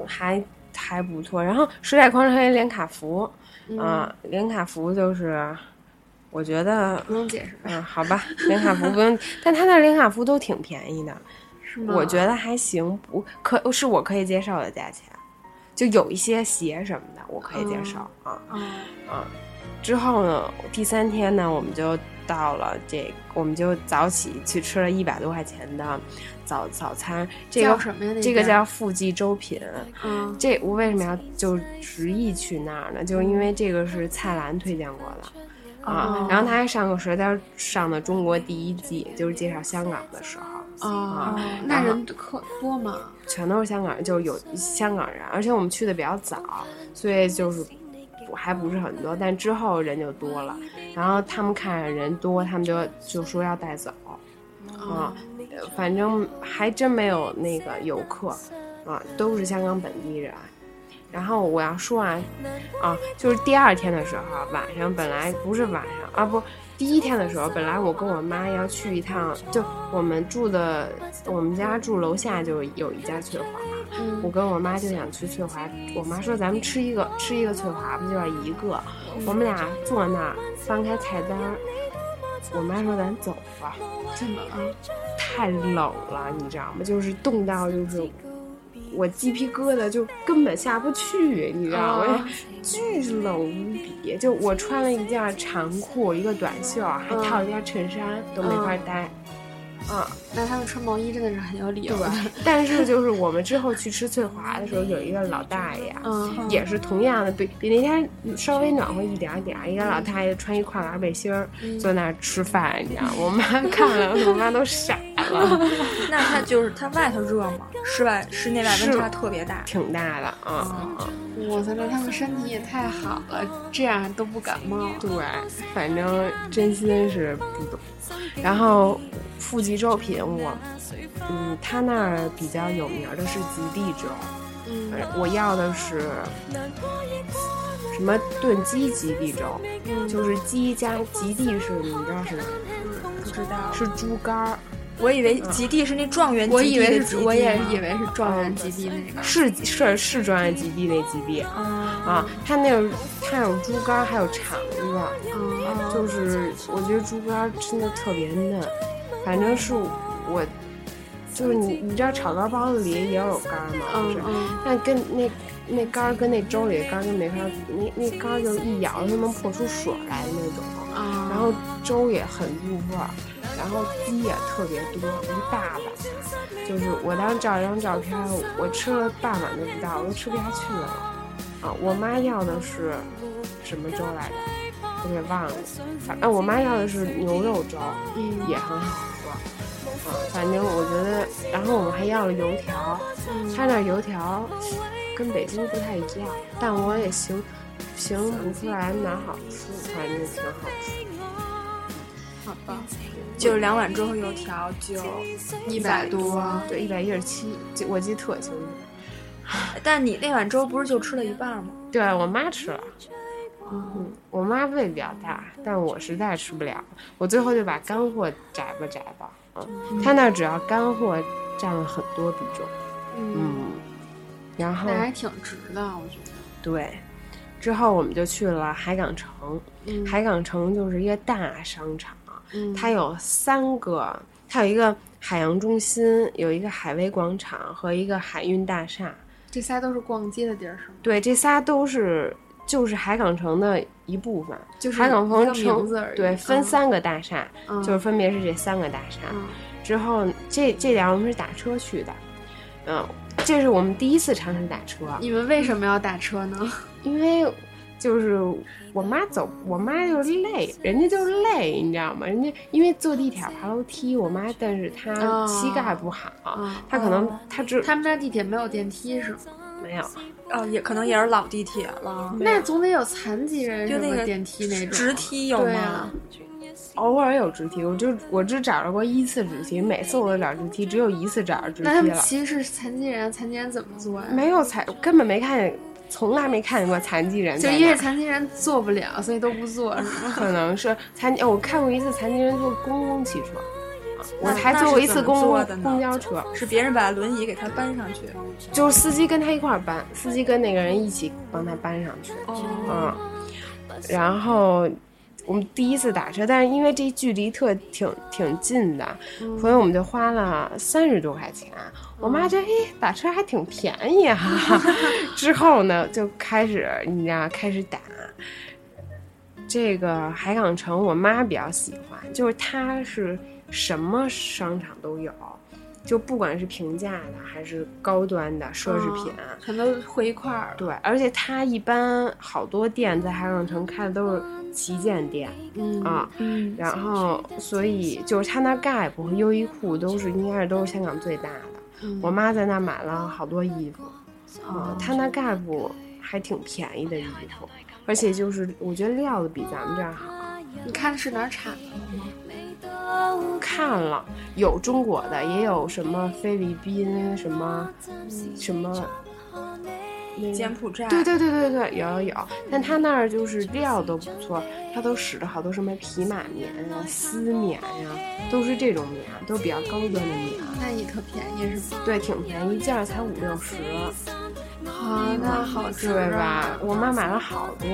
Speaker 1: 还还不错。然后时代广场有连卡福啊，连卡福就是我觉得
Speaker 2: 不用解释，
Speaker 1: 嗯，好吧，连卡福不用，但他那连卡福都挺便宜的，
Speaker 2: 是吗？
Speaker 1: 我觉得还行，不可是我可以接受的价钱，就有一些鞋什么的我可以接受啊，嗯。之后呢，第三天呢，我们就到了这，我们就早起去吃了一百多块钱的早早餐。这个
Speaker 2: 什么呀？
Speaker 1: 这个叫富记粥品。
Speaker 2: 嗯，
Speaker 1: 这我为什么要就执意去那儿呢？就是因为这个是蔡澜推荐过的啊。然后他还上过《舌尖上的中国》第一季，就是介绍香港的时候啊。
Speaker 2: 那人可多吗？
Speaker 1: 全都是香港人，就是有香港人，而且我们去的比较早，所以就是。还不是很多，但之后人就多了。然后他们看人多，他们就就说要带走，啊，反正还真没有那个游客，啊，都是香港本地人。然后我要说啊，啊，就是第二天的时候，晚上本来不是晚上啊，不，第一天的时候，本来我跟我妈要去一趟，就我们住的，我们家住楼下就有一家翠华。我跟我妈就想吃翠华，我妈说咱们吃一个吃一个翠华不就要一个？我们俩坐那儿翻开菜单，我妈说咱走吧。
Speaker 2: 怎么了？
Speaker 1: 太冷了，你知道吗？就是冻到就是我鸡皮疙瘩就根本下不去，你知道吗？巨冷无比，就我穿了一件长裤，一个短袖，还套了件衬衫，都没法待。
Speaker 2: 嗯，那他们穿毛衣真的是很有理由。
Speaker 1: 对，但是就是我们之后去吃翠华的时候，有一个老大爷，嗯，也是同样的，比比那天稍微暖和一点点。一个老大爷穿一跨栏背心儿，坐那儿吃饭，你知道吗？我妈看了，我妈都傻了。
Speaker 3: 那他就是他外头热吗？室外室内外温差特别大，
Speaker 1: 挺大的啊。
Speaker 2: 哇塞，那他们身体也太好了，这样都不感冒。
Speaker 1: 对，反正真心是不懂。然后。富集粥品，我，嗯，他那儿比较有名的是极地粥，
Speaker 2: 嗯，
Speaker 1: 我要的是什么炖鸡极地粥，
Speaker 2: 嗯，
Speaker 1: 就是鸡加极地是，你知道是哪？
Speaker 2: 不知道，
Speaker 1: 是猪肝儿。
Speaker 3: 我以为极地是那状元，
Speaker 2: 我以为是，我也以为是状元极地那个，
Speaker 1: 是是是状元极地那极地啊，他那个他有猪肝，还有肠子，
Speaker 2: 啊，
Speaker 1: 就是我觉得猪肝真的特别嫩。反正是我，就是你，你知道炒肝包子里也有肝吗？
Speaker 2: 嗯
Speaker 1: 是，但跟那那肝跟那粥里的肝就没法，那那肝就一咬就能破出水来的那种。然后粥也很入味儿，然后鸡也特别多，一大碗。就是我当时照一张照片，我吃了半碗都不到，我都吃不下去了。啊，我妈要的是什么粥来着？我给忘了，反正我妈要的是牛肉粥，也很好喝，啊，反正我觉得，然后我们还要了油条，他那油条跟北京不太一样，但我也形形容不出来哪好吃，反正挺好吃。
Speaker 2: 好吧，
Speaker 3: 就两碗粥和油条就
Speaker 2: 一百多，
Speaker 1: 对，一百一十七，我记得特清楚。
Speaker 3: 但你那碗粥不是就吃了一半吗？
Speaker 1: 对我妈吃了。嗯，我妈胃比较大，但我实在吃不了，我最后就把干货摘吧摘吧。嗯，他那只要干货占了很多比重。嗯，然后
Speaker 2: 那还挺值的，我觉得。
Speaker 1: 对，之后我们就去了海港城。海港城就是一个大商场，它有三个，它有一个海洋中心，有一个海威广场和一个海运大厦。
Speaker 2: 这仨都是逛街的地儿，是吗？
Speaker 1: 对，这仨都是。就是海港城的一部分，
Speaker 2: 就是
Speaker 1: 海港城
Speaker 2: 城
Speaker 1: 对，分三个大厦，就是分别是这三个大厦。之后这这点我们是打车去的，嗯，这是我们第一次尝试打车。
Speaker 2: 你们为什么要打车呢？
Speaker 1: 因为就是我妈走，我妈就是累，人家就是累，你知道吗？人家因为坐地铁爬楼梯，我妈但是她膝盖不好，她可能她只
Speaker 2: 他们家地铁没有电梯是吗？
Speaker 1: 没有，
Speaker 3: 哦，也可能也是老地铁了。
Speaker 2: 那总得有残疾人
Speaker 3: 就那个
Speaker 2: 电梯那种
Speaker 3: 直梯有吗？
Speaker 1: 偶尔有直梯，我就我只找着过一次直梯，每次我都找直梯，只有一次找着直梯了。
Speaker 2: 那他们其实是残疾人，残疾人怎么坐呀？
Speaker 1: 没有残，根本没看见，从来没看见过残疾人。
Speaker 2: 就因为残疾人坐不了，所以都不坐，是吗？
Speaker 1: 可能是残疾，我看过一次残疾人坐公共汽车。我还坐过一次公公交车，
Speaker 3: 是别人把轮椅给他搬上去，
Speaker 1: 就是司机跟他一块儿搬，司机跟那个人一起帮他搬上去。嗯，然后我们第一次打车，但是因为这距离特挺挺近的，所以我们就花了三十多块钱。我妈觉得，哎，打车还挺便宜哈。之后呢，就开始你知道开始打，这个海港城，我妈比较喜欢，就是它是什么商场都有，就不管是平价的还是高端的奢侈品，
Speaker 2: 全都汇一块儿。
Speaker 1: 对，而且它一般好多店在海港城开的都是旗舰店，
Speaker 2: 嗯
Speaker 1: 啊，
Speaker 2: 嗯，
Speaker 1: 然后所以就是他那 Gap 和优衣库都是应该是都是香港最大的。
Speaker 2: 嗯
Speaker 1: 我妈在那买了好多衣服，啊
Speaker 2: 哦，
Speaker 1: 它那 Gap 还挺便宜的衣服，而且就是我觉得料子比咱们这儿好。
Speaker 2: 你看是哪儿产的吗？
Speaker 1: 看了，有中国的，也有什么菲律宾什么什么。那个
Speaker 3: 柬埔寨，
Speaker 1: 对对对对对，有有有，但他那儿就是料都不错，他都使的好多什么匹马棉啊、丝棉呀、都是这种棉，都是比较高端的棉。
Speaker 2: 那也特便宜是吧？
Speaker 1: 对，挺便宜，一件儿才五六十，
Speaker 2: 好，那好值
Speaker 1: 对
Speaker 2: 啊
Speaker 1: 吧？我妈买了好多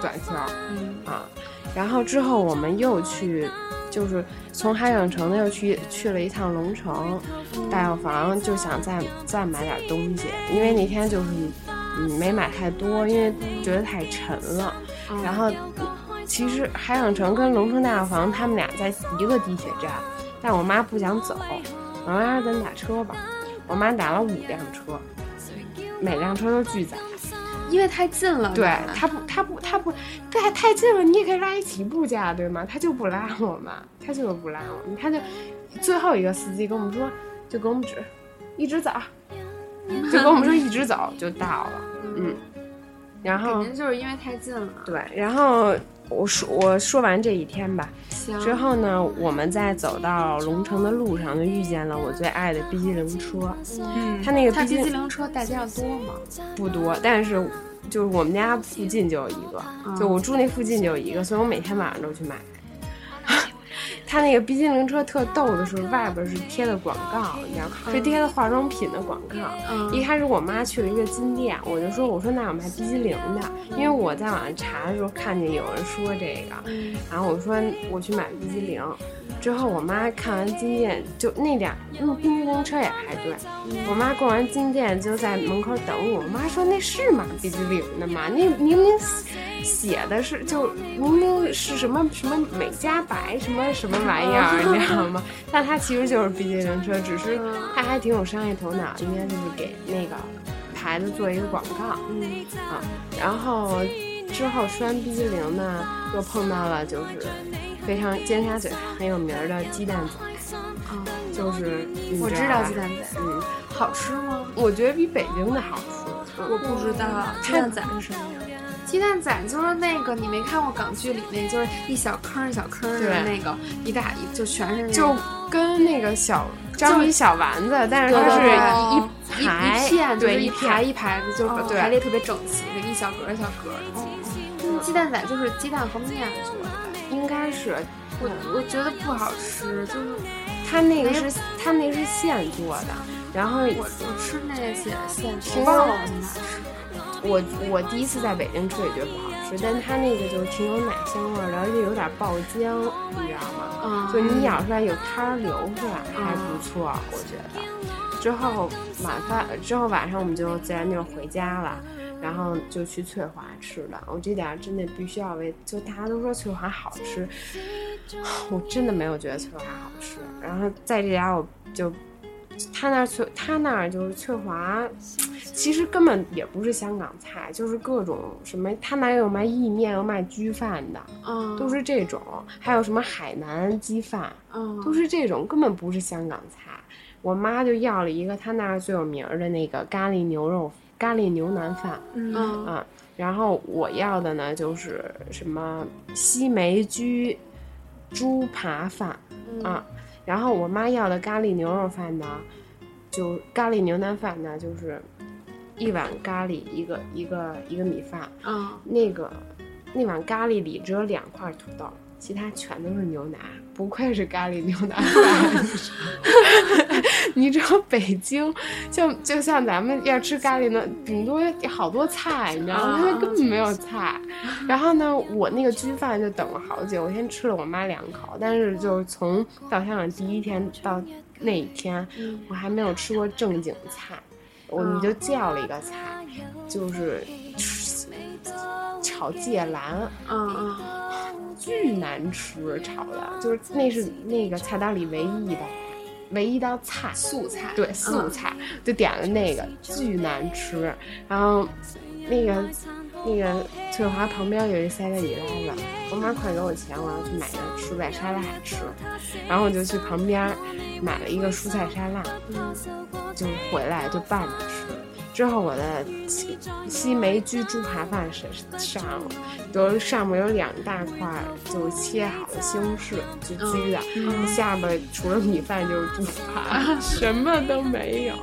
Speaker 1: 短袖
Speaker 2: 嗯。
Speaker 1: 啊，然后之后我们又去，就是从海港城又去去了一趟龙城大药房，就想再再买点东西，因为那天就是嗯没买太多，因为觉得太沉了。
Speaker 2: 嗯
Speaker 1: 然后其实海港城跟龙城大药房他们俩在一个地铁站，但我妈不想走，我妈说咱打车吧，我妈打了五辆车，每辆车都巨载。
Speaker 2: 因为太近了，
Speaker 1: 对
Speaker 2: 吧
Speaker 1: 他不，他不，他不，太太近了，你也可以拉一起步价，对吗？他就不拉我们，他就是不拉我们，他就最后一个司机跟我们说，就给我们指，一直走，就跟我们说一直走就到了，嗯，然后
Speaker 2: 肯定就是因为太近了。
Speaker 1: 对，然后我说我说完这一天吧，
Speaker 2: 行，
Speaker 1: 之后呢，我们在走到龙城的路上，就遇见了我最爱的冰激凌车，
Speaker 3: 嗯，
Speaker 1: 他那个
Speaker 2: 它
Speaker 1: 冰激凌
Speaker 2: 车大街上多吗？
Speaker 1: 不多，但是就是我们家附近就有一个，
Speaker 2: 嗯。
Speaker 1: 就我住那附近就有一个，所以我每天晚上都去买。他那个冰激凌车特逗的是，外边是贴的广告，你知道吗？是贴的化妆品的广告。
Speaker 2: 嗯
Speaker 1: 一开始我妈去了一个金店，我就说我说那有卖冰激凌的，因为我在网上查的时候看见有人说这个，
Speaker 2: 嗯
Speaker 1: 然后我说我去买冰激凌。之后我妈看完金店，就那点那冰激凌车也排队。我妈逛完金店就在门口等我。我妈说那是买冰激凌的吗？那明明写的是就明明是什么什么美加白什么什么玩意儿，你知道吗？但它其实就是冰激凌车，只是它还挺有商业头脑，应该就是给那个牌子做一个广告。
Speaker 2: 嗯
Speaker 1: 啊，然后之后吃完冰激凌呢，又碰到了就是非常尖沙咀很有名儿的鸡蛋仔，
Speaker 2: 啊，
Speaker 1: 就是你
Speaker 2: 我知
Speaker 1: 道
Speaker 2: 鸡蛋仔，
Speaker 1: 嗯，
Speaker 2: 好吃吗？
Speaker 1: 我觉得比北京的好吃。
Speaker 3: 我不知道鸡蛋仔是什么呀？
Speaker 2: 鸡蛋仔就是那个你没看过港剧里面，就是一小坑一小坑的那个，一大一就全是那个
Speaker 1: 就跟那个小章鱼小丸子，但是它是一
Speaker 2: 一
Speaker 1: 排
Speaker 2: 一片，
Speaker 1: 对
Speaker 2: 一排一排的，就是排列特别整齐的，一小格一小格的。嗯，鸡蛋仔就是鸡蛋和面做的吧？
Speaker 1: 应该是
Speaker 2: 我我觉得不好吃，就是
Speaker 1: 它那个是它那是现做的，然后
Speaker 2: 我我吃那些现
Speaker 1: 做的
Speaker 2: 我忘了我在哪吃的。
Speaker 1: 我我第一次在北京吃也觉得不好吃，但它那个就是挺有奶香味儿的，而且有点爆浆，你知道吗？
Speaker 2: 嗯，
Speaker 1: 就你咬出来有汤儿流出来，还不错，我觉得。之后晚饭之后晚上我们就自然就回家了，然后就去翠华吃了。我这点儿真的必须要为，就大家都说翠华好吃，我真的没有觉得翠华好吃。然后在这家我就，他那儿翠他那儿就是翠华，其实根本也不是香港菜，就是各种什么，他那儿有卖意面，有卖焗饭的。
Speaker 2: 嗯
Speaker 1: 都是这种，还有什么海南鸡饭，
Speaker 2: 嗯
Speaker 1: 都是这种，根本不是香港菜。我妈就要了一个他那儿最有名儿的那个咖喱牛肉咖喱牛腩饭
Speaker 3: 嗯
Speaker 2: 嗯
Speaker 1: 啊，然后我要的呢就是什么西梅居猪扒饭啊，然后我妈要的咖喱牛肉饭呢，就咖喱牛腩饭呢就是一碗咖喱一个一个一个米饭，
Speaker 2: 嗯。
Speaker 1: 那个那碗咖喱里只有两块土豆，其他全都是牛腩，不愧是咖喱牛腩饭。你知道北京，就就像咱们要吃咖喱呢，顶多好多菜，你知道吗？它根本没有菜。然后呢，我那个焗饭就等了好久，我先吃了我妈两口，但是就是从到香港第一天到那一天，我还没有吃过正经菜。我们就叫了一个菜，就是炒芥兰，
Speaker 4: 嗯嗯，
Speaker 1: 巨难吃，炒的就是那是那个菜单里唯一一道，唯一一道菜，
Speaker 4: 素菜，
Speaker 1: 对，素菜，就点了那个，巨难吃。然后那个那个翠华旁边有一 Seven Eleven，我妈快给我钱，我要去买个蔬菜沙拉吃。然后我就去旁边买了一个蔬菜沙拉，就回来就拌着吃。之后我的西西梅居猪扒饭是上了，有上面有两大块就切好的西红柿，就焗的，下边除了米饭就是猪扒，什么都没有，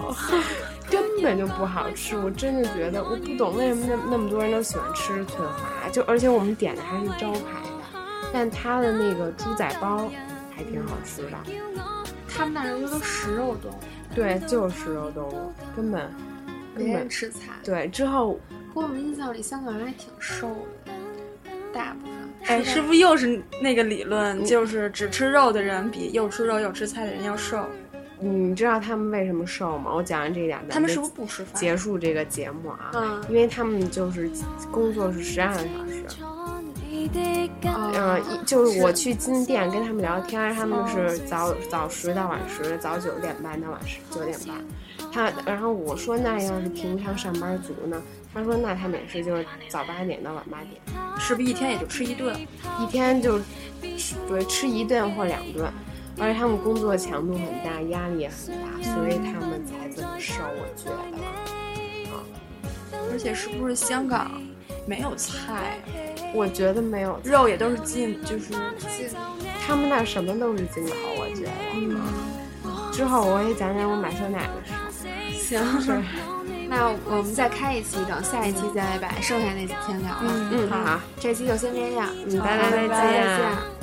Speaker 1: 根本就不好吃。我真的觉得我不懂为什么那那么多人都喜欢吃翠华，就而且我们点的还是招牌的，但它的那个猪仔包还挺好吃的。
Speaker 4: 他们那人都食肉动物，
Speaker 1: 对，就是食肉动物，根本。
Speaker 4: 没人吃菜，
Speaker 1: 对。之后，
Speaker 4: 我们印象里香港人还挺瘦的，大部分。
Speaker 3: 哎，是不是又是那个理论？就是只吃肉的人比又吃肉又吃菜的人要瘦。
Speaker 1: 你知道他们为什么瘦吗？我讲完这一点，
Speaker 3: 他们是不是不吃饭？
Speaker 1: 结束这个节目啊，嗯，因为他们就是工作是十二个小时。嗯，就是我去金店跟他们聊天，他们是早早十到晚十，早九点半到晚十九点半。他，然后我说那要是平常上班族呢？他说那他们也是就是早八点到晚八点，
Speaker 3: 是不是一天也就吃一顿？
Speaker 1: 一天就对吃一顿或两顿，而且他们工作强度很大，压力也很大，所以他们才这么瘦。我觉得，啊，
Speaker 3: 而且是不是香港没有菜？
Speaker 1: 我觉得没有，
Speaker 3: 肉也都是进，就是进，
Speaker 1: 他们那什么都是进口，我觉得。嗯，之后我也讲讲我买酸奶的事。
Speaker 4: 行，是，那我们再开一期，等下一期再把剩下那几天聊了。
Speaker 1: 嗯，好，
Speaker 4: 这期就先这样，
Speaker 1: 嗯，拜拜，
Speaker 4: 再见。